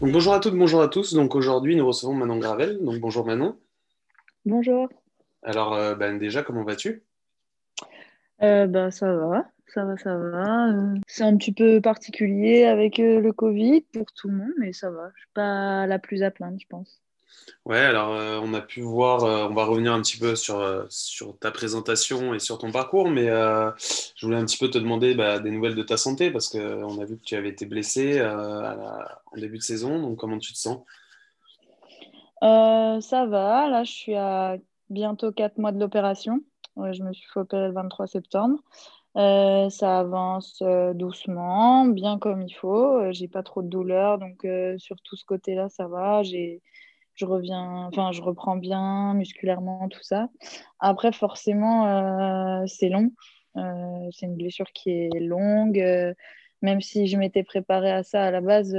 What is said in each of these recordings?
Donc, bonjour à toutes, bonjour à tous. Donc aujourd'hui, nous recevons Manon Gravel. Donc bonjour Manon. Bonjour. Alors euh, ben, déjà, comment vas-tu? Euh, ben, Ça va, ça va, ça va. Euh, c'est un petit peu particulier avec le Covid pour tout le monde, mais ça va. Je suis pas la plus à plaindre, je pense. Ouais, alors euh, on a pu voir, euh, on va revenir un petit peu sur, euh, sur ta présentation et sur ton parcours, mais je voulais un petit peu te demander bah, des nouvelles de ta santé parce qu'on a vu que tu avais été blessé en début de saison, donc comment tu te sens? Ça va, là je suis à bientôt 4 mois de l'opération. je me suis fait opérer le 23 septembre. ça avance doucement, bien comme il faut. J'ai pas trop de douleur, donc sur tout ce côté-là, ça va. J'ai je reviens, enfin, je reprends bien musculairement, tout ça. Après, forcément, euh, c'est long. Euh, c'est une blessure qui est longue. Euh, même si je m'étais préparée à ça à la base,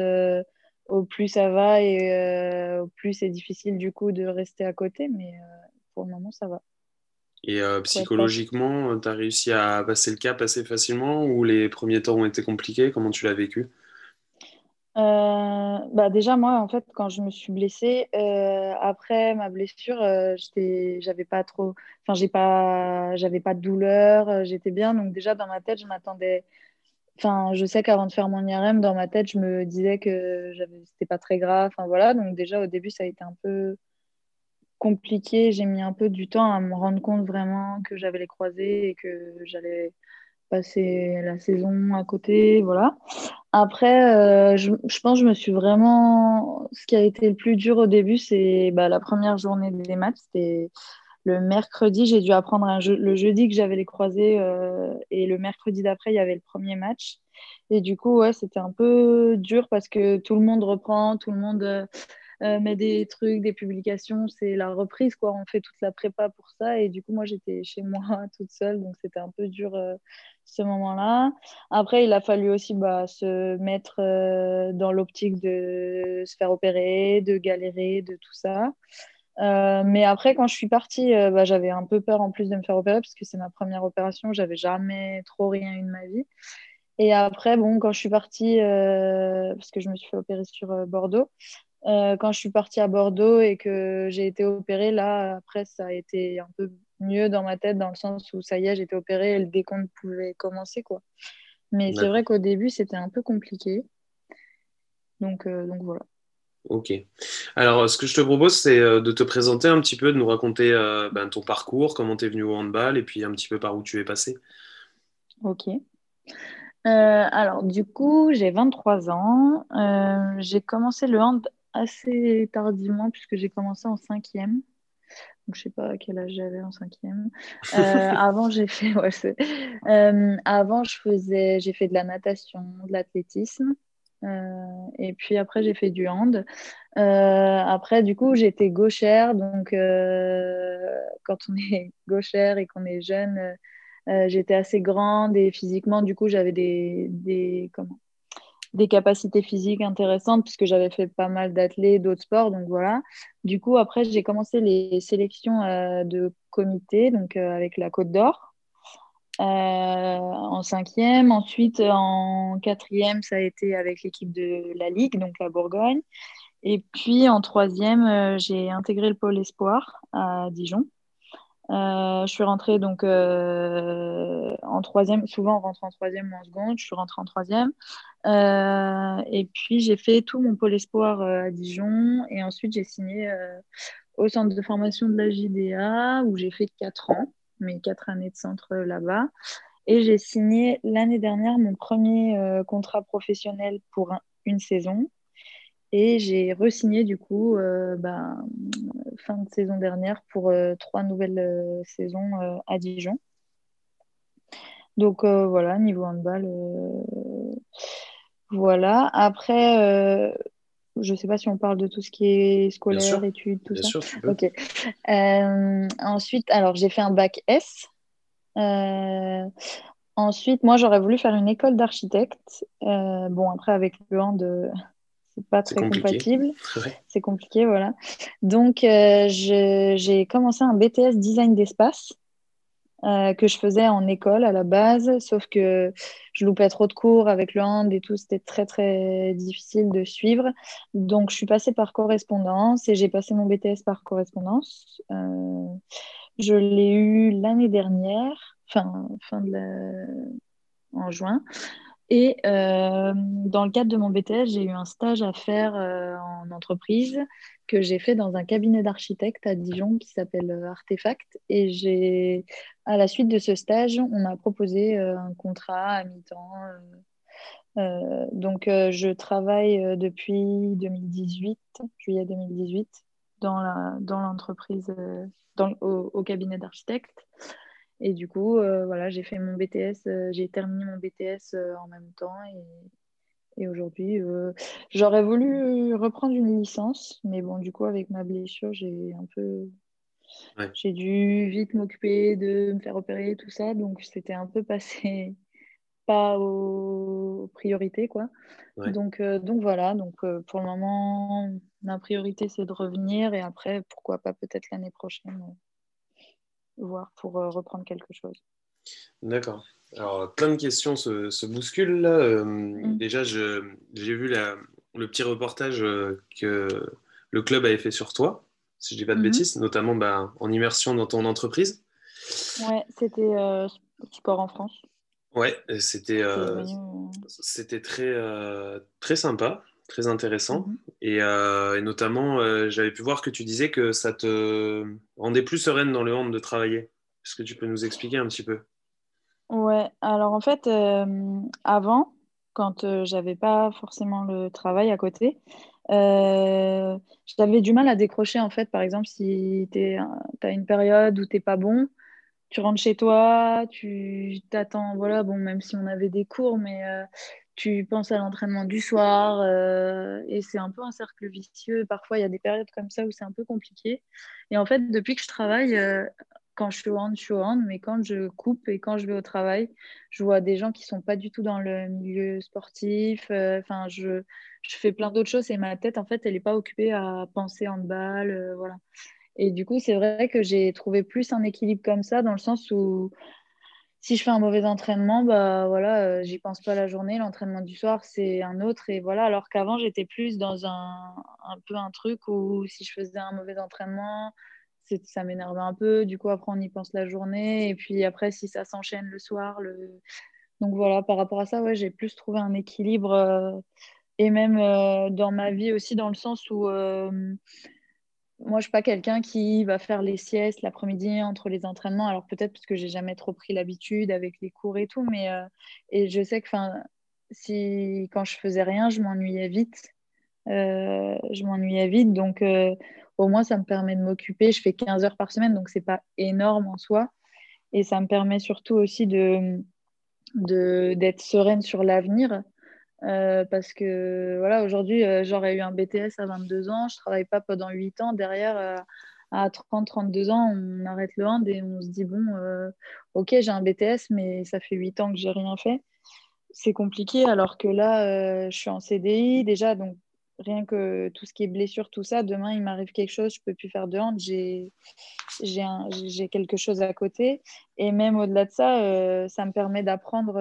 au plus ça va et au plus c'est difficile du coup de rester à côté. Mais pour le moment, ça va. Et psychologiquement, tu as réussi à passer le cap assez facilement ou les premiers temps ont été compliqués? Comment tu l'as vécu? Euh, bah déjà moi en fait quand je me suis blessée euh, après ma blessure euh, j'avais pas trop enfin j'ai pas j'avais pas de douleur j'étais bien. Donc déjà dans ma tête je m'attendais enfin je sais qu'avant de faire mon IRM dans ma tête je me disais que c'était pas très grave. Enfin voilà. Donc déjà au début ça a été un peu compliqué. J'ai mis un peu du temps à me rendre compte vraiment que j'avais les croisés et que j'allais passer la saison à côté, voilà. Après, euh, je, pense que je me suis vraiment. Ce qui a été le plus dur au début, c'est bah, la première journée des matchs. C'était le mercredi. J'ai dû apprendre un jeu, le jeudi que j'avais les croisés euh, et le mercredi d'après, il y avait le premier match. Et du coup, ouais, c'était un peu dur parce que tout le monde reprend, tout le monde. Euh, met des trucs, des publications, c'est la reprise, quoi. On fait toute la prépa pour ça. Et du coup, moi, j'étais chez moi toute seule, donc c'était un peu dur ce moment-là. Après, il a fallu aussi bah, se mettre euh, dans l'optique de se faire opérer, de galérer, de tout ça. mais après, quand je suis partie, bah, j'avais un peu peur en plus de me faire opérer parce que c'est ma première opération. J'avais jamais trop rien eu de ma vie. Et après, bon, quand je suis partie, parce que je me suis fait opérer sur Bordeaux, euh, quand je suis partie à Bordeaux et que j'ai été opérée, là, après, ça a été un peu mieux dans ma tête, dans le sens où ça y est, j'étais opérée et le décompte pouvait commencer. quoi. Mais c'est vrai qu'au début, c'était un peu compliqué. Donc, euh, donc voilà. Ok. Alors, ce que je te propose, c'est euh, de te présenter un petit peu, de nous raconter ben, ton parcours, comment tu es venu au handball et puis un petit peu par où tu es passé. Ok. alors, du coup, j'ai 23 ans. j'ai commencé le hand assez tardivement puisque j'ai commencé en cinquième. Donc, je sais pas quel âge j'avais en cinquième. Euh, avant, j'ai fait, ouais, euh, avant, je faisais, j'ai fait de la natation, de l'athlétisme. Euh, et puis après, j'ai fait du hand. après, du coup, j'étais gauchère. Donc, quand on est gauchère et qu'on est jeune, j'étais assez grande et physiquement, du coup, j'avais des, des, comment, des capacités physiques intéressantes puisque j'avais fait pas mal d'athlètes, d'autres sports. Donc voilà. Du coup, après, j'ai commencé les sélections euh, de comité, donc euh, avec la Côte d'Or. Euh, en cinquième. Ensuite, en quatrième, ça a été avec l'équipe de la Ligue, donc la Bourgogne. Et puis en troisième, j'ai intégré le pôle espoir à Dijon. Je suis rentrée donc en troisième. Souvent, on rentre en troisième ou en seconde. Je suis rentrée en troisième. Euh, et puis, j'ai fait tout mon pôle espoir euh, à Dijon. Et ensuite, j'ai signé euh, au centre de formation de la JDA, où j'ai fait 4 ans, mes 4 années de centre là-bas. Et j'ai signé l'année dernière mon premier contrat professionnel pour une saison. Et j'ai re-signé du coup bah, fin de saison dernière pour trois nouvelles saisons à Dijon. Donc voilà, niveau handball, voilà. Après, euh, je ne sais pas si on parle de tout ce qui est scolaire, études, tout Bien ça. sûr, tu peux. Ok. Euh, ensuite, alors j'ai fait un bac S. Euh, ensuite, moi, j'aurais voulu faire une école d'architecte. Euh, bon, après, avec le hand, euh, c'est pas très compatible. Ouais. C'est compliqué, voilà. Donc, euh, j'ai commencé un BTS design d'espace euh, que je faisais en école à la base, sauf que je loupais trop de cours avec le hand et tout, c'était très très difficile de suivre. Donc je suis passée par correspondance et j'ai passé mon BTS par correspondance. Euh, je l'ai eu l'année dernière, fin, fin de la... en juin. Et euh, dans le cadre de mon BTS, j'ai eu un stage à faire euh, en entreprise que j'ai fait dans un cabinet d'architectes à Dijon qui s'appelle euh, Artefact. Et à la suite de ce stage, on m'a proposé un contrat à mi-temps. donc, je travaille depuis 2018, juillet 2018, dans dans l'entreprise, au, au cabinet d'architectes. Et du coup, euh, voilà, j'ai fait mon BTS, euh, j'ai terminé mon BTS euh, en même temps. Et, et aujourd'hui, j'aurais voulu reprendre une licence, mais bon, du coup, avec ma blessure, j'ai un peu. Ouais. J'ai dû vite m'occuper de me faire opérer, tout ça. Donc, c'était un peu passé pas aux priorités, quoi. Ouais. Donc, donc voilà, donc pour le moment, ma priorité, c'est de revenir. Et après, pourquoi pas peut-être l'année prochaine voir pour euh, reprendre quelque chose. D'accord. Alors, plein de questions se, se bousculent là. Euh, Mm. Déjà, j'ai vu la- le petit reportage euh, que le club avait fait sur toi, si je dis pas de Mhm. bêtises, notamment bah, en immersion dans ton entreprise. Ouais, c'était euh, Sport en France. Ouais, c'était euh, c'était très, très sympa, très intéressant. mhm. Et, euh, et notamment, euh, j'avais pu voir que tu disais que ça te rendait plus sereine dans le hand de travailler. Est-ce que tu peux nous expliquer un petit peu? Ouais, alors en fait, euh, avant, quand j'avais pas forcément le travail à côté, j'avais du mal à décrocher en fait. Par exemple, si tu as une période où t'es pas bon, tu rentres chez toi, tu t'attends, voilà, bon, même si on avait des cours, mais tu penses à l'entraînement du soir, euh, et c'est un peu un cercle vicieux. Parfois, il y a des périodes comme ça où c'est un peu compliqué. Et en fait, depuis que je travaille, euh, quand je suis au hand, je suis au hand, mais quand je coupe et quand je vais au travail, je vois des gens qui sont pas du tout dans le milieu sportif. euh, Enfin, je, je fais plein d'autres choses et ma tête, en fait, elle n'est pas occupée à penser handball, voilà. Et du coup, c'est vrai que j'ai trouvé plus un équilibre comme ça, dans le sens où si je fais un mauvais entraînement, bah voilà, euh, j'y pense pas la journée. L'entraînement du soir, c'est un autre. Et voilà, alors qu'avant, j'étais plus dans un, un peu un truc où si je faisais un mauvais entraînement, ça m'énervait un peu. Du coup, après, on y pense la journée. Et puis après, si ça s'enchaîne le soir, le... donc voilà, par rapport à ça, ouais, j'ai plus trouvé un équilibre. euh, et même euh, dans ma vie aussi, dans le sens où moi, je suis pas quelqu'un qui va faire les siestes l'après-midi entre les entraînements. Alors peut-être parce que j'ai jamais trop pris l'habitude avec les cours et tout, mais euh, je sais que, si quand je faisais rien, je m'ennuyais vite. Euh, je m'ennuyais vite, donc euh, au moins ça me permet de m'occuper. Je fais 15 heures par semaine, donc c'est pas énorme en soi, et ça me permet surtout aussi de- d'être sereine sur l'avenir. Euh, parce que voilà, aujourd'hui, euh, j'aurais eu un BTS à 22 ans, je travaille pas pendant 8 ans. Derrière, euh, à 30, 32 ans, on arrête le hand et on se dit bon, euh, ok, j'ai un BTS, mais ça fait 8 ans que j'ai rien fait. C'est compliqué, alors que là, je suis en CDI déjà, donc rien que tout ce qui est blessure, tout ça, demain, il m'arrive quelque chose, je peux plus faire de hand, j'ai quelque chose à côté. Et même au-delà de ça, ça me permet d'apprendre.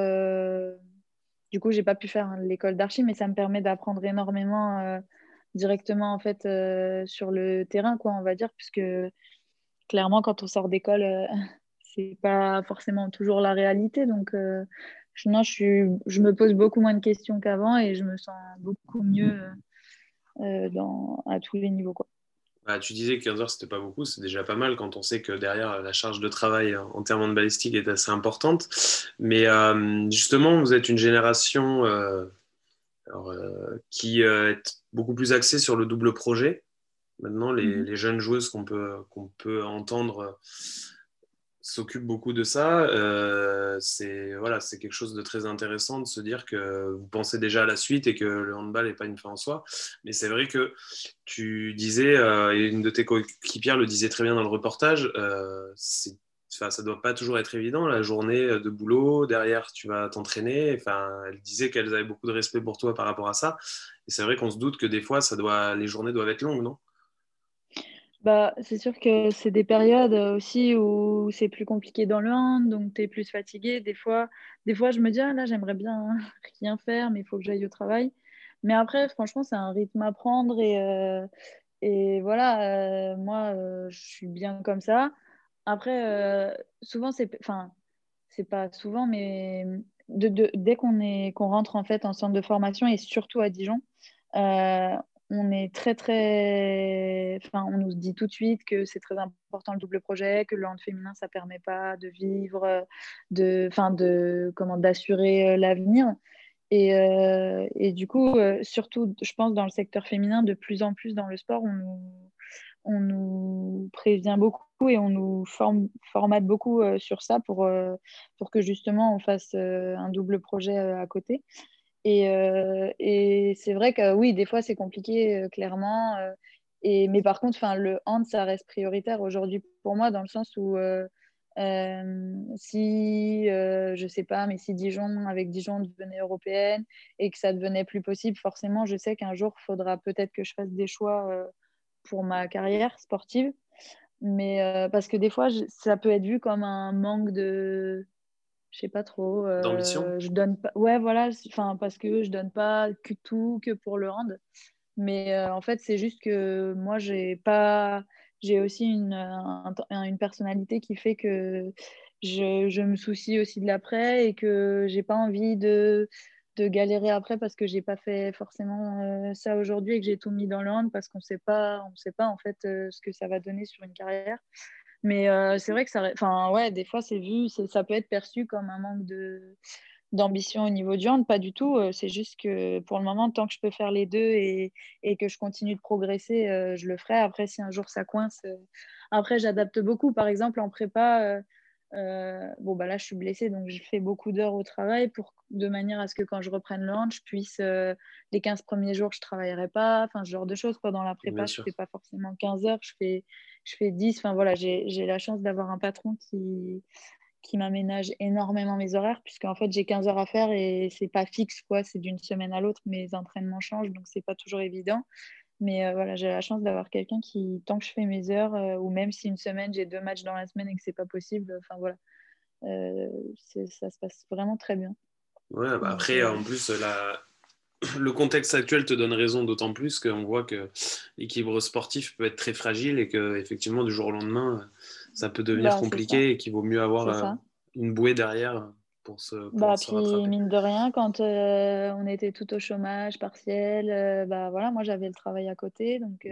Du coup, j'ai pas pu faire l'école d'archi, mais ça me permet d'apprendre énormément euh, directement en fait euh, sur le terrain, quoi, on va dire, puisque clairement, quand on sort d'école, euh, c'est pas forcément toujours la réalité. Donc, euh, je, non, je, suis, je me pose beaucoup moins de questions qu'avant et je me sens beaucoup mieux dans, à tous les niveaux, quoi. Bah, tu disais que 15 heures, c'était pas beaucoup, c'est déjà pas mal quand on sait que derrière, la charge de travail en termes de balistique est assez importante. Mais euh, justement, vous êtes une génération euh, alors, euh, qui est beaucoup plus axée sur le double projet. Maintenant, les, Mhm. les jeunes joueuses qu'on peut, qu'on peut entendre s'occupe beaucoup de ça. Euh, c'est voilà, c'est quelque chose de très intéressant de se dire que vous pensez déjà à la suite et que le handball n'est pas une fin en soi. Mais c'est vrai que tu disais, euh, et une de tes coéquipières le disait très bien dans le reportage, euh, ça doit pas toujours être évident la journée de boulot derrière tu vas t'entraîner enfin elle disait qu'elle avait beaucoup de respect pour toi par rapport à ça et c'est vrai qu'on se doute que des fois ça doit les journées doivent être longues non? Bah, c'est sûr que c'est des périodes aussi où c'est plus compliqué dans le hand, donc tu es plus fatigué. Des fois, des fois, je me dis, ah, là, j'aimerais bien rien faire, mais il faut que j'aille au travail. Mais après, franchement, c'est un rythme à prendre et, euh, et voilà, euh, moi, euh, je suis bien comme ça. Après, souvent, c'est, enfin, c'est pas souvent, mais dès qu'on qu'on rentre en fait en centre de formation et surtout à Dijon, on est très très enfin on nous dit tout de suite que c'est très important le double projet que le hand féminin ça permet pas de vivre de enfin de comment d'assurer euh, l'avenir. Et, euh, et, du coup euh, surtout je pense dans le secteur féminin de plus en plus dans le sport on nous, on nous prévient beaucoup et on nous forme, formate beaucoup sur ça pour, pour que justement on fasse un double projet à côté euh, et, c'est vrai que oui, des fois, c'est compliqué, euh, clairement. Euh, et, mais par contre, le hand, ça reste prioritaire aujourd'hui pour moi, dans le sens où si, je sais pas, mais si Dijon, avec Dijon, devenait européenne et que ça devenait plus possible, forcément, je sais qu'un jour, il faudra peut-être que je fasse des choix pour ma carrière sportive. Mais parce que des fois, ça peut être vu comme un manque de je sais pas trop. Euh, D'ambition Je donne pas. Ouais, voilà. Enfin, parce que je donne pas que tout que pour le hand. Mais euh, en fait, c'est juste que moi, j'ai pas. J'ai aussi une, une personnalité qui fait que je, je, me soucie aussi de l'après et que j'ai pas envie de, de galérer après parce que j'ai pas fait forcément euh, ça aujourd'hui et que j'ai tout mis dans le hand parce qu'on sait pas on sait pas en fait ce que ça va donner sur une carrière mais euh, c'est vrai que ça, enfin, ouais, des fois, c'est vu, ça peut être perçu comme un manque de, d'ambition au niveau du hand, pas du tout. Euh, c'est juste que pour le moment, tant que je peux faire les deux et, et que je continue de progresser, euh, je le ferai. Après, si un jour ça coince, après, j'adapte beaucoup. Par exemple, en prépa, bon, bah là, je suis blessée, donc je fais beaucoup d'heures au travail pour, de manière à ce que quand je reprenne le hand, je puisse, les 15 premiers jours, je ne travaillerai pas, enfin, ce genre de choses. Pendant la prépa, je ne fais pas forcément 15 heures, je fais je fais 10. Enfin voilà, j'ai la chance d'avoir un patron qui, qui m'aménage énormément mes horaires, puisqu'en fait j'ai 15 heures à faire et c'est pas fixe, quoi. C'est d'une semaine à l'autre, mes entraînements changent, donc c'est pas toujours évident. Mais euh, voilà, j'ai la chance d'avoir quelqu'un qui, tant que je fais mes heures, euh, ou même si une semaine j'ai deux matchs dans la semaine et que c'est pas possible, enfin voilà, euh, ça se passe vraiment très bien. Ouais, bah après, en plus, la, le contexte actuel te donne raison d'autant plus qu'on voit que l'équilibre sportif peut être très fragile et que effectivement du jour au lendemain ça peut devenir bah, compliqué et qu'il vaut mieux avoir une bouée derrière pour se, pour bah, puis, mine de rien quand euh, on était tout au chômage partiel euh, bah voilà moi j'avais le travail à côté donc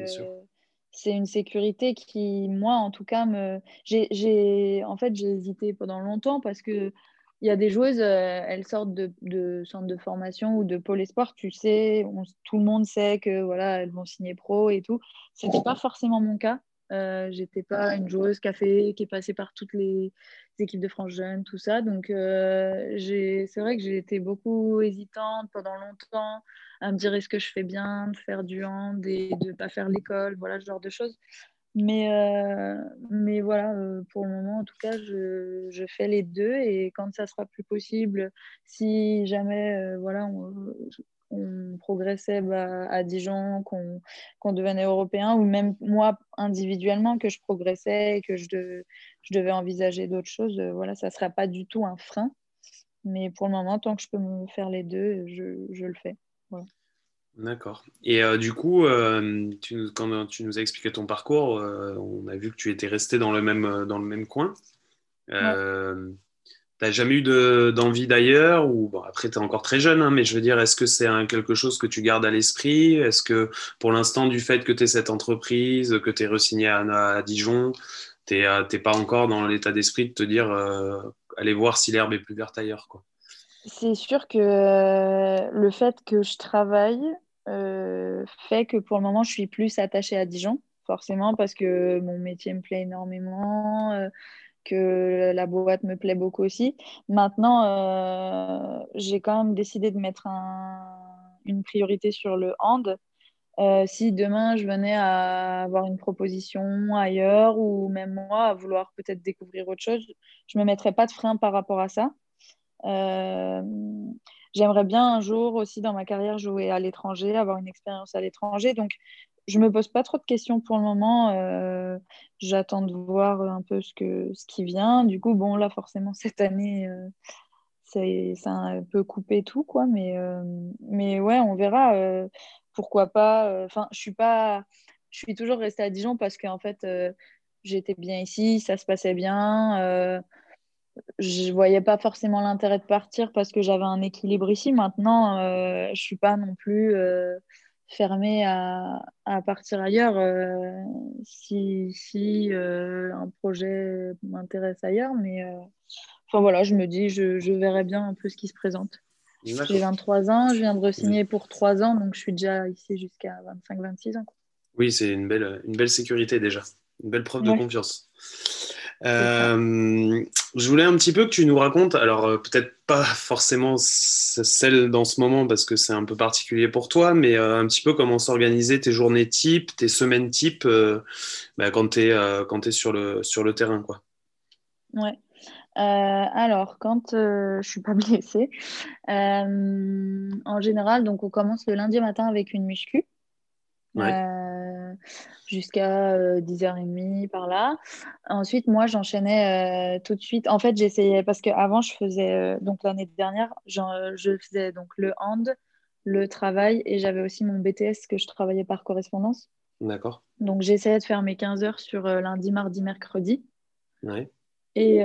c'est une sécurité qui moi en tout cas me j'ai en fait j'ai hésité pendant longtemps parce que il y a des joueuses, euh, elles sortent de, de centre de formation ou de pôle espoir, tu sais, tout le monde sait que voilà, elles vont signer pro et tout. Ce n'était pas forcément mon cas. Euh, J'étais pas une joueuse café qui est passée par toutes les équipes de France Jeune, tout ça. Donc, euh, c'est vrai que j'ai été beaucoup hésitante pendant longtemps à me dire est-ce que je fais bien de faire du hand et de ne pas faire l'école, voilà, ce genre de choses. Mais, euh, mais voilà, euh, pour le moment, en tout cas, je, je, fais les deux. Et quand ça sera plus possible, si jamais voilà, progressait bah, à Dijon, qu'on devenait européen, ou même moi individuellement, que je progressais et que je, je devais envisager d'autres choses, voilà, ça ne sera pas du tout un frein. Mais pour le moment, tant que je peux me faire les deux, je, je le fais. Voilà. D'accord. Et euh, du coup, euh, quand tu nous as expliqué ton parcours, euh, on a vu que tu étais resté dans le même, dans le même coin. Tu n'as jamais eu d'envie d'ailleurs ou bon, Après, tu es encore très jeune, hein, mais je veux dire, est-ce que c'est quelque chose que tu gardes à l'esprit? Est-ce que pour l'instant, du fait que tu es cette entreprise, que tu es re-signé à, Dijon, tu n'es pas encore dans l'état d'esprit de te dire allez voir si l'herbe est plus verte ailleurs quoi? C'est sûr que le fait que je travaille, euh, fait que pour le moment, je suis plus attachée à Dijon, forcément, parce que mon métier me plaît énormément. Euh, que la boîte me plaît beaucoup aussi. Maintenant, j'ai quand même décidé de mettre une priorité sur le hand. si demain je venais à avoir une proposition ailleurs ou même moi à vouloir peut-être découvrir autre chose, je ne me mettrais pas de frein par rapport à ça. J'aimerais bien un jour aussi dans ma carrière jouer à l'étranger, avoir une expérience à l'étranger. Donc, je me pose pas trop de questions pour le moment. Euh, j'attends de voir un peu ce, que, ce qui vient. Du coup, bon, là, forcément, cette année, euh, c'est un peu coupé tout, quoi. Mais, euh, mais ouais, on verra. pourquoi pas. Enfin, je suis pas. Je suis toujours restée à Dijon parce qu'en fait, j'étais bien ici, ça se passait bien je voyais pas forcément l'intérêt de partir parce que j'avais un équilibre ici. Maintenant, euh, je suis pas non plus euh, fermée à, à, partir ailleurs euh, si, si euh, un projet m'intéresse ailleurs. Mais enfin voilà, je me dis, je, je verrai bien un peu ce qui se présente. J'ai 23 ans, je viens de re-signer pour 3 ans, donc je suis déjà ici jusqu'à 25-26 ans. Oui, c'est une belle, une belle sécurité déjà, une belle preuve de confiance. Euh, je voulais un petit peu que tu nous racontes, alors euh, peut-être pas forcément celle dans ce moment parce que c'est un peu particulier pour toi, mais euh, un petit peu comment s'organiser tes journées type, tes semaines type bah, quand tu es, es, sur, le, sur le terrain. Quoi. Ouais. alors, quand je suis pas blessée, en général, donc on commence le lundi matin avec une muscu. Euh, jusqu'à 10h30 euh, par là. Ensuite, moi, j'enchaînais euh, tout de suite. En fait, j'essayais parce qu'avant, je faisais, donc l'année dernière, je faisais donc le hand, le travail et j'avais aussi mon BTS que je travaillais par correspondance. D'accord. Donc, j'essayais de faire mes 15 heures sur lundi, mardi, mercredi. Et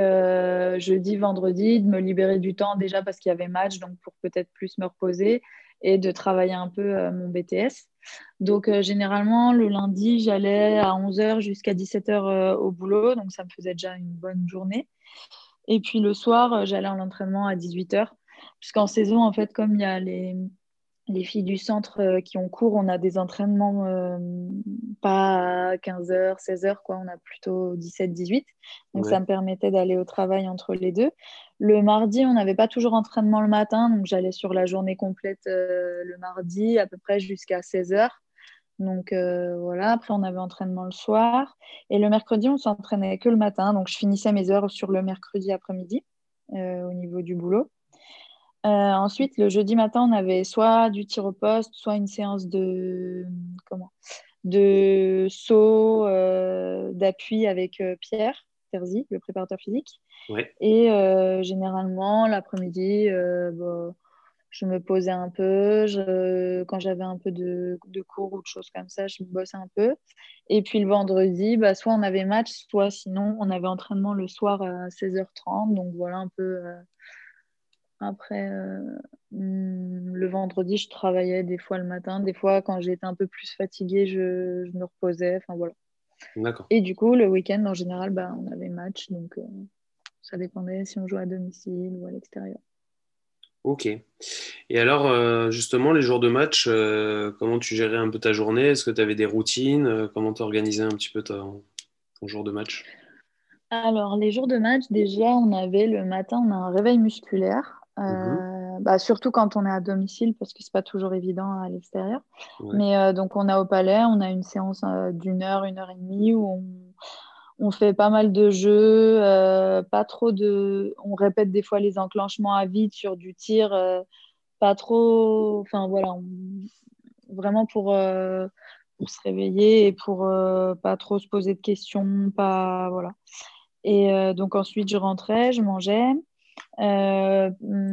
jeudi, vendredi, de me libérer du temps déjà parce qu'il y avait match, donc pour peut-être plus me reposer et de travailler un peu euh, mon BTS. Donc, euh, généralement, le lundi, j'allais à 11h jusqu'à 17h euh, au boulot, donc ça me faisait déjà une bonne journée. Et puis le soir, j'allais en entraînement à 18h, puisqu'en saison, en fait, comme il y a les, les filles du centre euh, qui ont cours, on a des entraînements euh, pas à 15h, 16h, quoi. on a plutôt 17, 18. Donc ça me permettait d'aller au travail entre les deux. Le mardi, on n'avait pas toujours entraînement le matin, donc j'allais sur la journée complète euh, le mardi, à peu près jusqu'à 16h. Donc voilà, après on avait entraînement le soir. Et le mercredi, on s'entraînait que le matin, donc je finissais mes heures sur le mercredi après-midi au niveau du boulot. Euh, ensuite, le jeudi matin, on avait soit du tir au poste, soit une séance de comment? De saut euh, d'appui avec euh, Pierre Terzi, le préparateur physique. Et généralement, l'après-midi, bah, je me posais un peu. quand j'avais un peu de, cours ou de choses comme ça, je me bossais un peu. Et puis le vendredi, bah, soit on avait match, soit sinon on avait entraînement le soir à 16h30. Donc voilà un peu après, euh, hmm, le vendredi, je travaillais des fois le matin. Des fois, quand j'étais un peu plus fatiguée, je, me reposais. Enfin, voilà. Et du coup, le week-end, en général, bah, on avait match. Donc, euh, ça dépendait si on jouait à domicile ou à l'extérieur. Ok. Et alors, euh, justement, les jours de match, comment tu gérais un peu ta journée? Est-ce que tu avais des routines? Comment tu organisais un petit peu ton, ton jour de match? Alors, les jours de match, déjà, on avait le matin, on a un réveil musculaire. Euh, bah, surtout quand on est à domicile, parce que c'est pas toujours évident à l'extérieur. Mais euh, donc, on a au palais, on a une séance euh, d'une heure, une heure et demie où on, on fait pas mal de jeux, pas trop de. On répète des fois les enclenchements à vide sur du tir, pas trop. Enfin, voilà, vraiment pour, pour se réveiller et pour pas trop se poser de questions, pas. Voilà. Et donc, ensuite, je rentrais, je mangeais. Euh,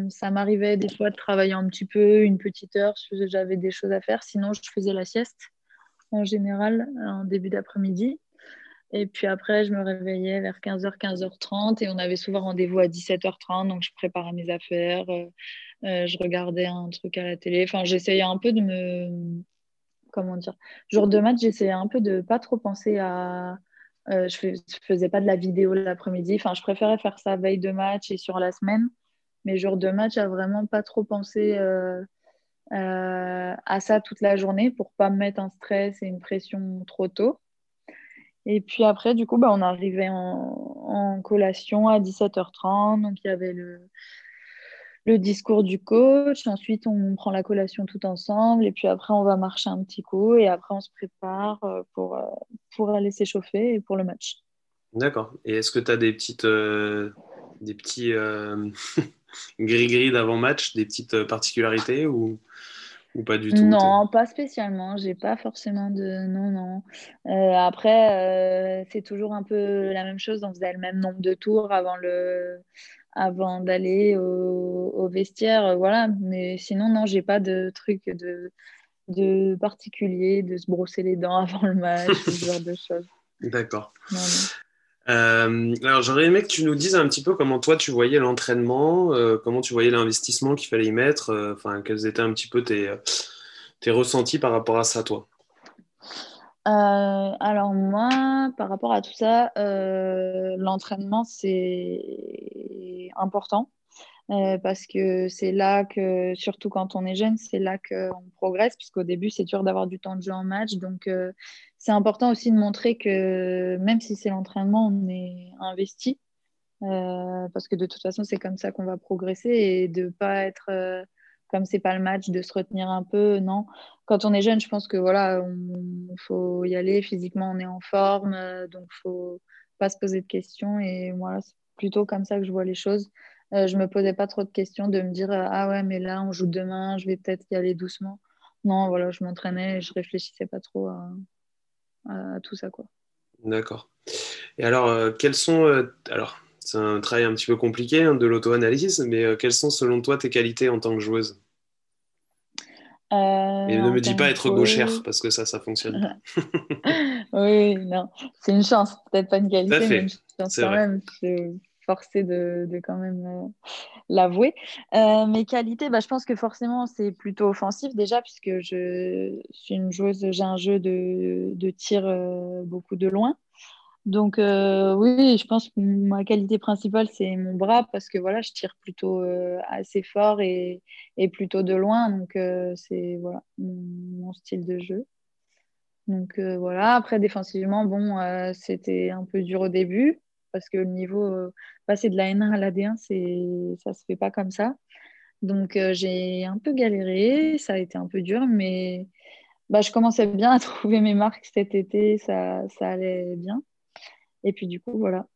ça m'arrivait des fois de travailler un petit peu, une petite heure, si j'avais des choses à faire. Sinon, je faisais la sieste en général en début d'après-midi. Et puis après, je me réveillais vers 15h, 15h30 et on avait souvent rendez-vous à 17h30. Donc, je préparais mes affaires, euh, euh, je regardais un truc à la télé. Enfin, j'essayais un peu de me. Comment dire Jour de match, j'essayais un peu de pas trop penser à, euh, je ne faisais pas de la vidéo l'après-midi. Enfin, je préférais faire ça veille de match et sur la semaine. Mais jour de match, à vraiment pas trop penser euh, euh, à ça toute la journée pour pas me mettre un stress et une pression trop tôt. Et puis après, du coup, bah, on arrivait en, en collation à 17h30. Donc, il y avait le, le discours du coach. Ensuite, on prend la collation tout ensemble. Et puis après, on va marcher un petit coup. Et après, on se prépare euh, pour, euh, pour aller s'échauffer et pour le match. D'accord. Et est-ce que tu as des petites, euh, des petits gris-gris d'avant-match, des petites particularités ou, ou pas du tout? Non, pas spécialement. J'ai pas forcément de. Non, non. après, c'est toujours un peu la même chose. On faisait le même nombre de tours avant le avant d'aller au, vestiaire, euh, voilà. Mais sinon, non, j'ai pas de truc de, de particulier, de se brosser les dents avant le match, ce genre de choses. D'accord. Euh, alors, j'aurais aimé que tu nous dises un petit peu comment toi tu voyais l'entraînement, euh, comment tu voyais l'investissement qu'il fallait y mettre, enfin, quels étaient un petit peu tes, tes ressentis par rapport à ça, toi? Euh, alors moi, par rapport à tout ça, euh, l'entraînement, c'est important euh, parce que c'est là que, surtout quand on est jeune, c'est là qu'on progresse, puisqu'au début, c'est dur d'avoir du temps de jeu en match. Donc, c'est important aussi de montrer que même si c'est l'entraînement, on est investi. parce que de toute façon, c'est comme ça qu'on va progresser et de ne pas être comme c'est pas le match, de se retenir un peu. Non, quand on est jeune, je pense que voilà, il faut y aller. Physiquement, on est en forme, euh, donc faut pas se poser de questions. Et voilà, c'est plutôt comme ça que je vois les choses. Euh, je me posais pas trop de questions de me dire euh, ah ouais, mais là on joue demain, je vais peut-être y aller doucement. Non, voilà, je m'entraînais et je réfléchissais pas trop à, tout ça quoi. D'accord. Et alors, quels sont alors c'est un travail un petit peu compliqué hein, de l'auto-analyse, mais euh, quelles sont selon toi tes qualités en tant que joueuse? Euh, Et ne me dis pas être gauchère, parce que ça, ça fonctionne oui, non, c'est une chance, peut-être pas une qualité, mais une chance quand même. Je suis forcée de, quand même euh, l'avouer. mes qualités, bah, je pense que forcément, c'est plutôt offensif déjà, puisque je suis une joueuse, j'ai un jeu de, de tir beaucoup de loin. Donc euh, oui, je pense que ma qualité principale, c'est mon bras parce que voilà, je tire plutôt euh, assez fort et, plutôt de loin. Donc euh, c'est voilà, mon, style de jeu. Donc voilà, après défensivement, bon, c'était un peu dur au début parce que le niveau, passer de la N1 à la D1, c'est, ça se fait pas comme ça. Donc j'ai un peu galéré, ça a été un peu dur, mais bah, je commençais bien à trouver mes marques cet été, ça allait bien. Et puis du coup, voilà.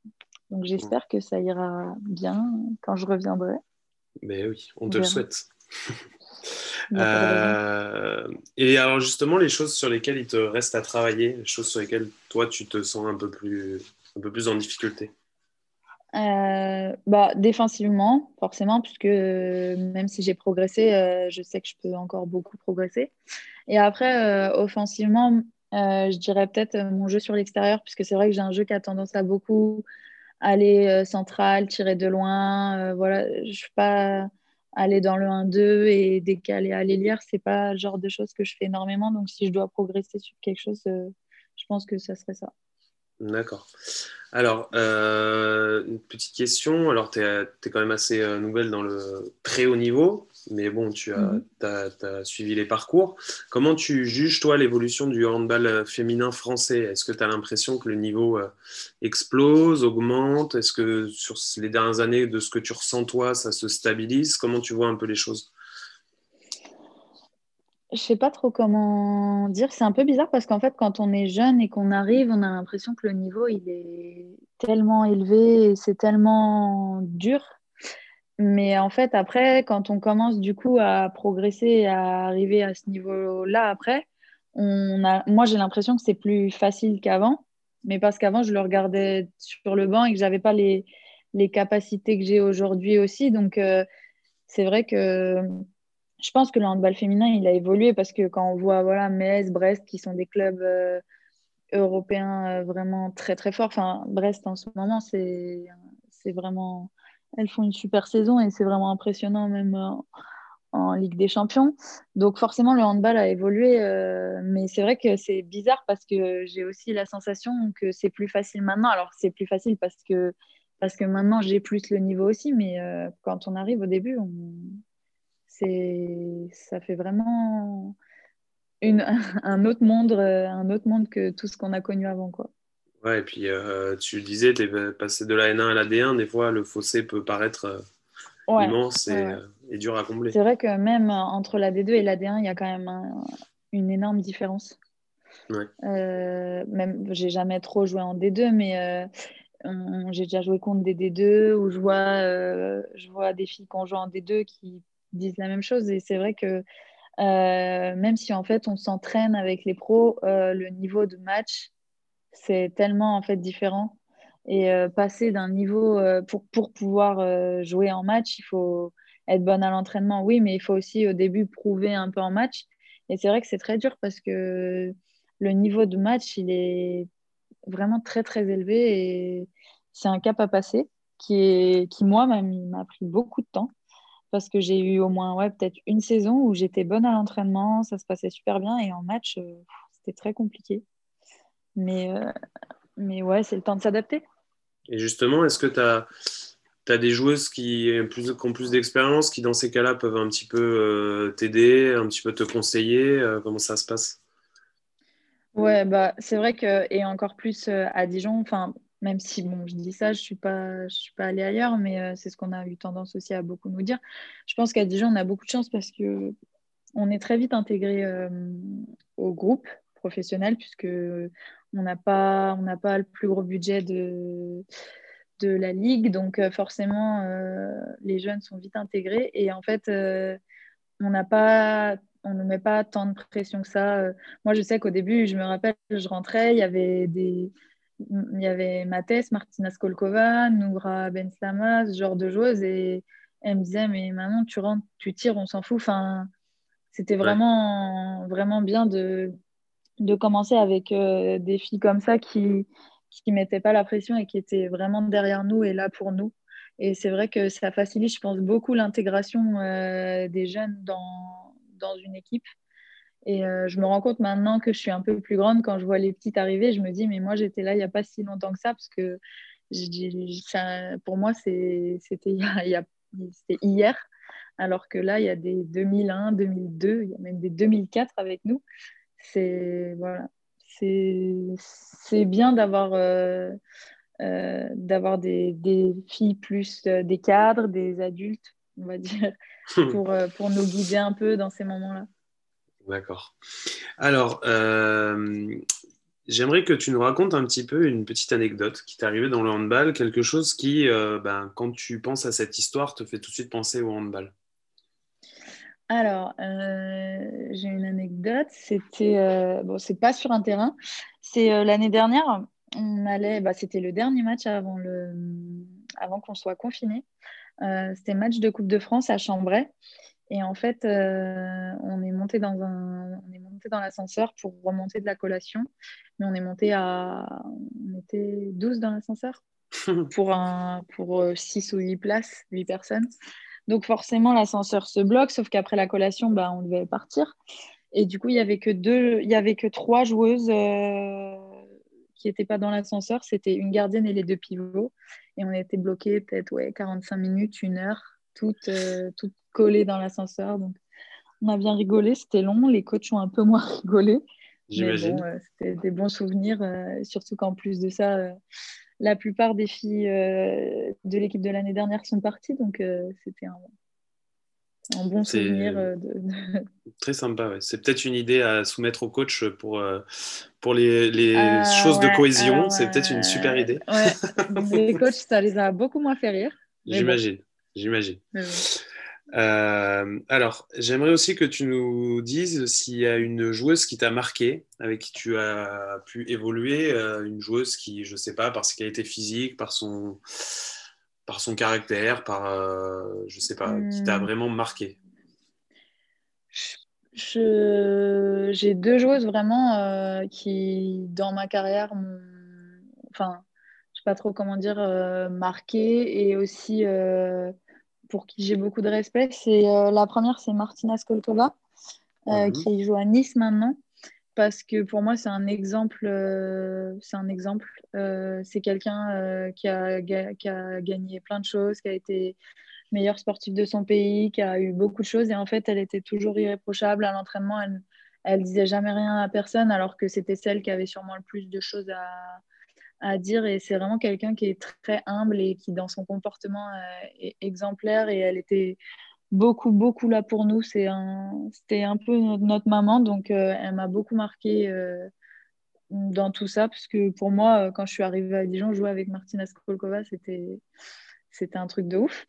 Donc j'espère que ça ira bien quand je reviendrai. Mais oui, on te le souhaite. Euh, et alors justement, les choses sur lesquelles il te reste à travailler, les choses sur lesquelles toi tu te sens un peu plus, un peu plus en difficulté? Euh, bah, défensivement, forcément, puisque même si j'ai progressé, euh, je sais que je peux encore beaucoup progresser. Et après, offensivement, euh, je dirais peut-être euh, mon jeu sur l'extérieur, puisque c'est vrai que j'ai un jeu qui a tendance à beaucoup aller euh, central, tirer de loin. voilà, je ne suis pas aller dans le 1-2 et décaler à l'élire. Ce n'est pas le genre de choses que je fais énormément. Donc, si je dois progresser sur quelque chose, je pense que ça serait ça. D'accord. Alors, une petite question. Alors, tu es, es, quand même assez nouvelle dans le très haut niveau mais bon, tu as, mhm. suivi les parcours. Comment tu juges, toi, l'évolution du handball euh, féminin français? Est-ce que tu as l'impression que le niveau euh, explose, augmente? Est-ce que sur les dernières années, de ce que tu ressens, toi, ça se stabilise? Comment tu vois un peu les choses? Je sais pas trop comment dire. C'est un peu bizarre parce qu'en fait, quand on est jeune et qu'on arrive, on a l'impression que le niveau il est tellement élevé et c'est tellement dur mais en fait, après, quand on commence du coup à progresser à arriver à ce niveau-là, après, on a... moi j'ai l'impression que c'est plus facile qu'avant. Mais parce qu'avant, je le regardais sur le banc et que je n'avais pas les... les, capacités que j'ai aujourd'hui aussi. Donc, euh, c'est vrai que je pense que le handball féminin, il a évolué parce que quand on voit voilà, Metz, Brest, qui sont des clubs euh, européens euh, vraiment très très forts, enfin, Brest en ce moment, c'est vraiment elles font une super saison et c'est vraiment impressionnant même euh, en Ligue des Champions. Donc forcément, le handball a évolué, euh, mais c'est vrai que c'est bizarre parce que j'ai aussi la sensation que c'est plus facile maintenant. Alors c'est plus facile parce que, maintenant j'ai plus le niveau aussi, mais euh, quand on arrive au début, ça fait vraiment un, autre monde, que tout ce qu'on a connu avant. Ouais, et puis euh, tu disais, tu es passé de la N1 à la D1, des fois le fossé peut paraître euh, immense et, et, dur à combler. C'est vrai que même entre la D2 et la D1, il y a quand même une énorme différence. Ouais. Euh, même, j'ai jamais trop joué en D2, mais j'ai déjà joué contre des D2 où je vois, je vois des filles qui ont joué en D2 qui disent la même chose. Et c'est vrai que même si en fait on s'entraîne avec les pros, le niveau de match c'est tellement en fait différent. Et euh, passer d'un niveau euh, pour, pour pouvoir euh, jouer en match, il faut être bonne à l'entraînement, oui, mais il faut aussi au début prouver un peu en match. Et c'est vrai que c'est très dur parce que le niveau de match, il est vraiment très très élevé et c'est un cap à passer qui, est, qui moi, m'a pris beaucoup de temps parce que j'ai eu au moins ouais, peut-être une saison où j'étais bonne à l'entraînement, ça se passait super bien et en match, c'était très compliqué. Mais, euh, mais ouais, c'est le temps de s'adapter. Et justement, est-ce que tu as, as, des joueuses qui, plus, qui ont plus d'expérience, qui dans ces cas-là peuvent un petit peu euh, t'aider, un petit peu te conseiller euh, Comment ça se passe? Ouais, bah, c'est vrai que, et encore plus à Dijon, enfin, même si bon, je dis ça, je ne suis, pas, je suis pas allée ailleurs, mais c'est ce qu'on a eu tendance aussi à beaucoup nous dire. Je pense qu'à Dijon, on a beaucoup de chance parce que on est très vite intégré au groupe professionnel puisque on n'a pas, on pas le plus gros budget de, de la ligue, donc euh, forcément, euh, les jeunes sont vite intégrés. Et en fait, euh, on n'a pas on ne met pas tant de pression que ça. Moi, je sais qu'au début, je me rappelle, je rentrais, il y avait des, il y avait Mathès, Martina Skolkova, Noura Benslama, ce genre de joueuses, et elle me disait, mais maintenant, tu rentres, tu tires, on s'en fout. Enfin, c'était vraiment, vraiment bien de, de commencer avec euh, des filles comme ça qui ne mettaient pas la pression et qui étaient vraiment derrière nous et là pour nous. Et c'est vrai que ça facilite, je pense, beaucoup l'intégration euh, des jeunes dans, dans une équipe. Et euh, je me rends compte maintenant que je suis un peu plus grande, quand je vois les petites arriver, je me dis, mais moi j'étais là il n'y a pas si longtemps que ça, parce que ça, pour moi c'était hier, alors que là il y a des 2001, 2002, il y a même des 2004 avec nous c'est voilà, c'est bien d'avoir euh, euh, d'avoir des, des, filles plus euh, des cadres, des adultes, on va dire, pour, pour nous guider un peu dans ces moments-là. D'accord. Alors, j'aimerais que tu nous racontes un petit peu une petite anecdote qui t'est arrivée dans le handball, quelque chose qui, ben, quand tu penses à cette histoire, te fait tout de suite penser au handball. Alors, euh, j'ai une anecdote. C'était, euh, bon, c'est pas sur un terrain. C'est euh, l'année dernière, on allait, bah, c'était le dernier match avant le, avant qu'on soit confiné. c'était match de Coupe de France à Chambray. Et en fait, on est monté dans un, on est monté dans l'ascenseur pour remonter de la collation. Mais on est monté à, on était 12 dans l'ascenseur pour un, pour 6 ou 8 places, 8 personnes. Donc forcément, l'ascenseur se bloque, sauf qu'après la collation, bah, on devait partir. Et du coup, il n'y avait que deux, il y avait que trois joueuses euh, qui n'étaient pas dans l'ascenseur. C'était une gardienne et les deux pivots. Et on était bloqués peut-être ouais, 45 minutes, une heure, toutes, euh, toutes collées dans l'ascenseur. Donc on a bien rigolé, c'était long. Les coachs ont un peu moins rigolé. J'imagine. Bon, euh, c'était des bons souvenirs, surtout qu'en plus de ça, la plupart des filles euh, de l'équipe de l'année dernière sont parties, donc euh, c'était un, bon souvenir. Euh, très sympa, c'est peut-être une idée à soumettre au coach pour, pour les, choses de cohésion, c'est peut-être une super idée. les coachs, ça les a beaucoup moins fait rire. J'imagine, j'imagine. Euh, alors, j'aimerais aussi que tu nous dises s'il y a une joueuse qui t'a marqué, avec qui tu as pu évoluer, euh, une joueuse qui, je ne sais pas, par ses qualités physiques, par son, par son caractère, par, euh, je sais pas, qui t'a hmm. vraiment marqué? J'ai deux joueuses vraiment qui, dans ma carrière, enfin, je sais pas trop comment dire, marqué et aussi pour qui j'ai beaucoup de respect. C'est euh, la première, c'est Martina Skolkova, euh, mhm. qui joue à Nice maintenant, parce que pour moi, c'est un exemple. Euh, c'est un exemple. c'est quelqu'un qui a, qui, a, gagné plein de choses, qui a été meilleure sportive de son pays, qui a eu beaucoup de choses, et en fait, elle était toujours irréprochable à l'entraînement. Elle, elle disait jamais rien à personne, alors que c'était celle qui avait sûrement le plus de choses à, à dire et c'est vraiment quelqu'un qui est très humble et qui dans son comportement est exemplaire et elle était beaucoup beaucoup là pour nous c'est c'était un peu notre, maman donc elle m'a beaucoup marqué dans tout ça parce que pour moi quand je suis arrivée à Dijon jouer avec Martina Skolkova c'était c'était un truc de ouf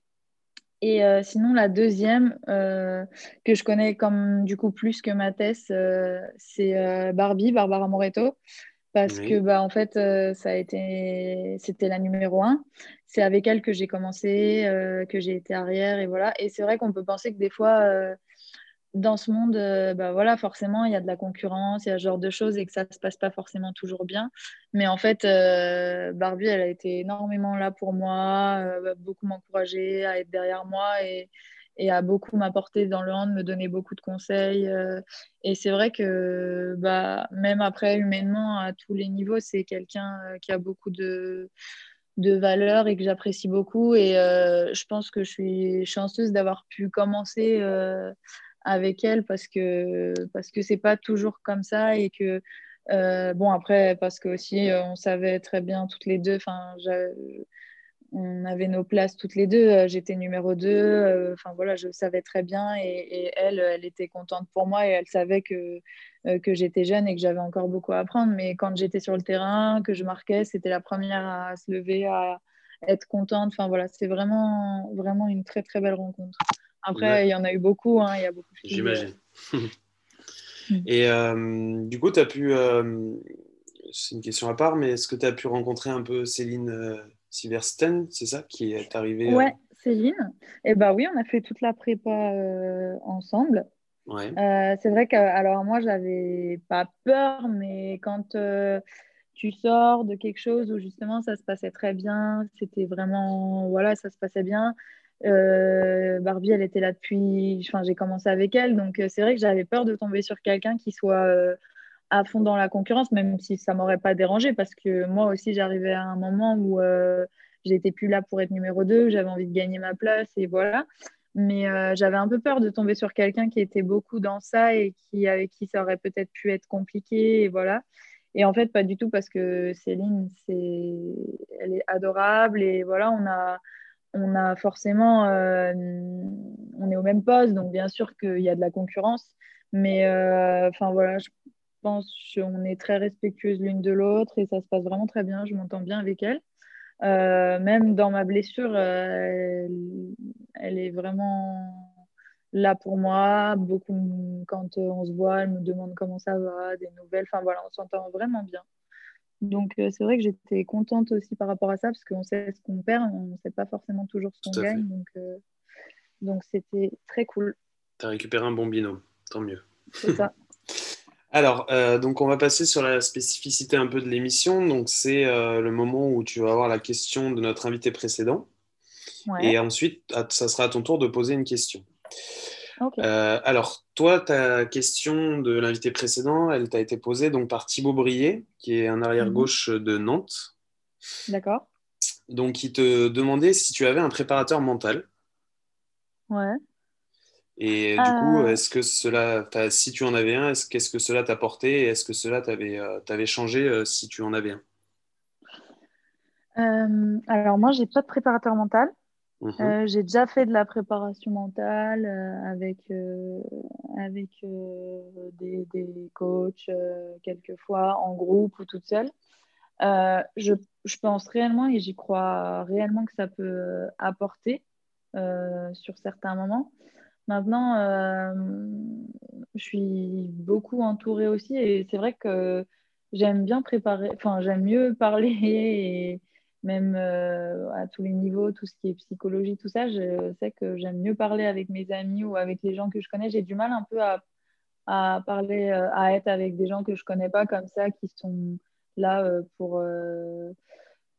et euh, sinon, la deuxième, euh, que je connais comme du coup plus que ma thèse, euh, c'est Barbie, Barbara Moreto. Parce que, bah, en fait, ça a été... c'était la numéro un. C'est avec elle que j'ai commencé, que j'ai été arrière, et voilà. Et c'est vrai qu'on peut penser que des fois, dans ce monde, euh, bah voilà, forcément, il y a de la concurrence, il y a ce genre de choses et que ça ne se passe pas forcément toujours bien. Mais en fait, euh, Barbie, elle a été énormément là pour moi, euh, beaucoup m'encourager à être derrière moi et, et à beaucoup m'apporter dans le hand, me donner beaucoup de conseils. et c'est vrai que bah, même après, humainement, à tous les niveaux, c'est quelqu'un qui a beaucoup de de valeurs et que j'apprécie beaucoup et je pense que je suis chanceuse d'avoir pu commencer avec elle parce que parce que pas toujours comme ça et que euh, bon après parce que aussi euh, on savait très bien toutes les deux enfin on avait nos places toutes les deux euh, j'étais numéro 2 enfin voilà je savais très bien et, et, elle elle était contente pour moi et elle savait que que j'étais jeune et que j'avais encore beaucoup à apprendre mais quand j'étais sur le terrain que je marquais c'était la première à se lever à être contente enfin voilà c'est vraiment vraiment une très très belle rencontre après, il y en a eu beaucoup. Hein, il y a beaucoup J'imagine. Et euh, du coup, tu as pu. Euh, c'est une question à part, mais est-ce que tu as pu rencontrer un peu Céline euh, Siversten, c'est ça, qui est arrivée Ouais, Céline. Et eh bah oui, on a fait toute la prépa ensemble. Ouais. c'est vrai que, alors moi, j'avais pas peur, mais quand tu sors de quelque chose où justement ça se passait très bien, c'était vraiment, voilà, ça se passait bien. Euh, Barbie, elle était là depuis. Enfin, j'ai commencé avec elle, donc euh, c'est vrai que j'avais peur de tomber sur quelqu'un qui soit euh, à fond dans la concurrence, même si ça m'aurait pas dérangé, parce que moi aussi, j'arrivais à un moment où j'étais plus là pour être numéro 2, j'avais envie de gagner ma place, et voilà. Mais j'avais un peu peur de tomber sur quelqu'un qui était beaucoup dans ça et qui, avec qui ça aurait peut-être pu être compliqué, et voilà. Et en fait, pas du tout, parce que Céline, c'est, elle est adorable, et voilà, on a on a forcément, euh, on est au même poste, donc bien sûr qu'il y a de la concurrence, mais euh, enfin voilà, je pense qu'on est très respectueuses l'une de l'autre et ça se passe vraiment très bien, je m'entends bien avec elle. Euh, même dans ma blessure, elle, est vraiment là pour moi. Beaucoup, quand on se voit, elle me demande comment ça va, des nouvelles. Enfin voilà, on s'entend vraiment bien. Donc, euh, c'est vrai que j'étais contente aussi par rapport à ça, parce qu'on sait ce qu'on perd, on ne sait pas forcément toujours ce qu'on gagne. Donc, euh, donc, c'était très cool. Tu as récupéré un bon binôme, tant mieux. C'est ça. Alors, euh, donc on va passer sur la spécificité un peu de l'émission. Donc, c'est le moment où tu vas avoir la question de notre invité précédent. Et ensuite, ça sera à ton tour de poser une question. Euh, alors, toi, ta question de l'invité précédent, elle t'a été posée donc par Thibaut Brier, qui est un arrière-gauche mhm. de Nantes. D'accord. Donc, il te demandait si tu avais un préparateur mental. Ouais. Et du coup, euh. est-ce que cela, si tu en avais un, qu'est-ce que cela t'a porté et est-ce que cela t'avait euh, changé si tu en avais un? Alors, moi, j'ai pas de préparateur mental. Mhm. Euh, j'ai déjà fait de la préparation mentale euh, avec, euh, avec des, des, coachs, quelquefois en groupe ou toute seule. Je, je, pense réellement et j'y crois réellement que ça peut apporter sur certains moments. Maintenant, je suis beaucoup entourée aussi et c'est vrai que j'aime bien préparer, enfin, j'aime mieux parler et même euh, à tous les niveaux, tout ce qui est psychologie, tout ça, je sais que j'aime mieux parler avec mes amis ou avec les gens que je connais. J'ai du mal un peu à, à parler, euh, à être avec des gens que je connais pas comme ça, qui sont là euh, pour,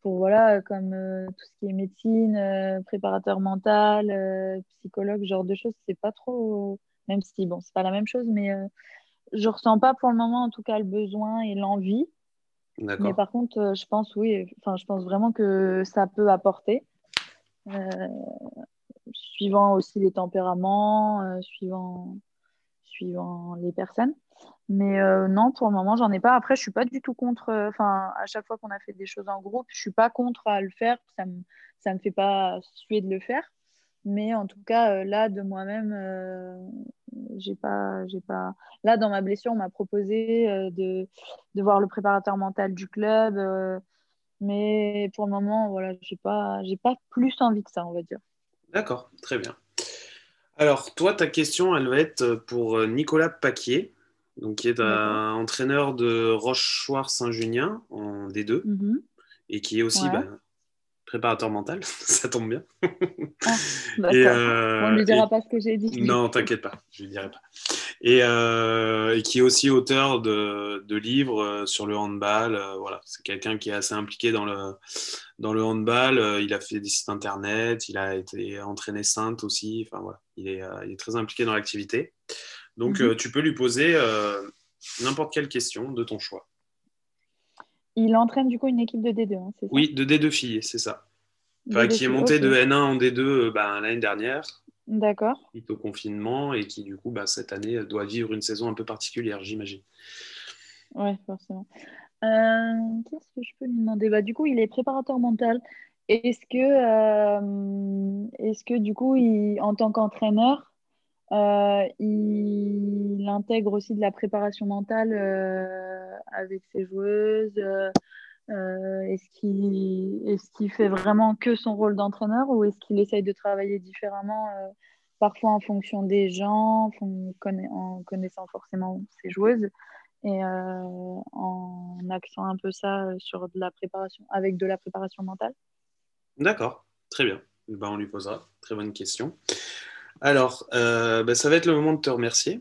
pour, voilà, comme tout ce qui est médecine, préparateur mental, psychologue, ce genre de choses, c'est pas trop, même si, bon, c'est pas la même chose, mais je ressens pas pour le moment, en tout cas, le besoin et l'envie. Mais par contre, euh, je pense, oui, enfin, je pense vraiment que ça peut apporter, euh, suivant aussi les tempéraments, euh, suivant, suivant les personnes. Mais non, pour le moment, j'en ai pas. Après, je suis pas du tout contre. Enfin, à chaque fois qu'on a fait des choses en groupe, je suis pas contre à le faire. Ça me, ça me fait pas suer de le faire. Mais en tout cas, là, de moi-même, j'ai pas, j'ai pas. Là, dans ma blessure, on m'a proposé de, de voir le préparateur mental du club. mais pour le moment, voilà, j'ai pas, j'ai pas plus envie que ça, on va dire. D'accord, très bien. Alors, toi, ta question, elle va être pour Nicolas Paquier, donc, qui est un entraîneur de Rochechouart-Saint-Junien en D2, mhm. et qui est aussi bah, préparateur mental, ça tombe bien. Ah, euh, on ne lui dira pas ce que j'ai dit. Non, t'inquiète pas, je lui dirai pas. Et, euh, qui est aussi auteur de, de livres euh, sur le handball. voilà, c'est quelqu'un qui est assez impliqué dans le, dans le handball. il a fait des sites internet, il a été entraîné sainte aussi. Enfin voilà, il est, il est très impliqué dans l'activité. Donc mhm. tu peux lui poser n'importe quelle question de ton choix. Il entraîne du coup une équipe de D2, hein, ça? Oui, de D2 filles, c'est ça. qui est monté de N1 en D2 euh, bah, l'année dernière. D'accord. Suite au confinement et qui, du coup, bah, cette année, doit vivre une saison un peu particulière, j'imagine. Oui, forcément. Euh, qu'est-ce que je peux lui demander? Bah, Du coup, il est préparateur mental. Est-ce que, euh, est-ce que du coup, il, en tant qu'entraîneur, euh, il intègre aussi de la préparation mentale euh, avec ses joueuses. Euh, est-ce qu'il fait vraiment que son rôle d'entraîneur ou est-ce qu'il essaye de travailler différemment, parfois en fonction des gens, en connaissant forcément ses joueuses et en accent un peu ça sur de la préparation, avec de la préparation mentale? D'accord, très bien. Ben, on lui posera. Très bonne question. Alors, euh, bah, ça va être le moment de te remercier.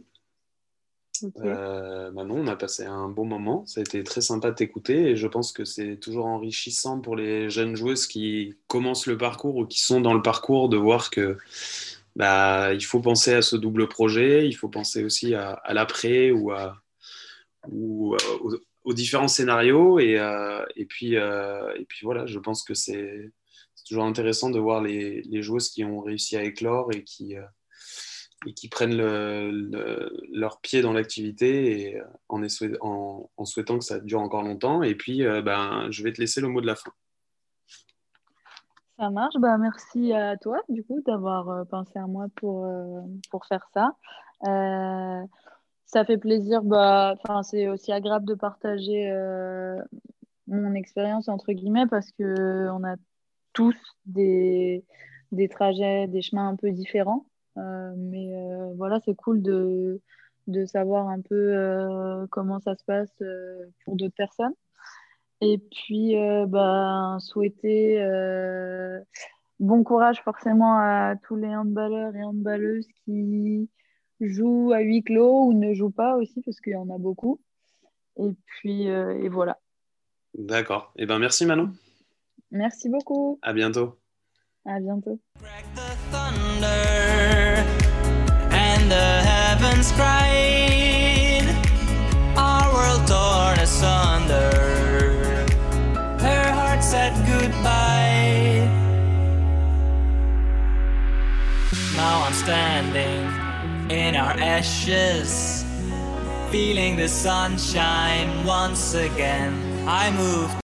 Euh, Manon, on a passé un bon moment. Ça a été très sympa de t'écouter et je pense que c'est toujours enrichissant pour les jeunes joueuses qui commencent le parcours ou qui sont dans le parcours de voir que bah, il faut penser à ce double projet, il faut penser aussi à, l'après ou, ou aux, différents scénarios. Et, euh, et, puis, et puis voilà, je pense que c'est c'est toujours intéressant de voir les, joueuses qui ont réussi à éclore et qui, euh, prennent leur pied dans l'activité euh, en, souhaitant que ça dure encore longtemps. Et puis, euh, ben, je vais te laisser le mot de la fin. Ça marche. Bah, merci à toi, du coup, d'avoir pensé à moi pour, pour faire ça. ça fait plaisir. Bah, c'est aussi agréable de partager mon expérience, entre guillemets, parce qu'on a tous des, des trajets, des chemins un peu différents. Euh, mais euh, voilà, c'est cool de, de savoir un peu euh, comment ça se passe pour d'autres personnes. Et puis, bah, souhaiter bon courage forcément à tous les handballeurs et handballeuses qui jouent à huis clos ou ne jouent pas aussi, parce qu'il y en a beaucoup. Et puis, et voilà. D'accord. Eh ben merci Manon. Merci beaucoup. À bientôt. À bientôt. And the heavens cried, our world torn asunder. Her heart said goodbye. Now I'm standing in our ashes, feeling the sunshine once again. I moved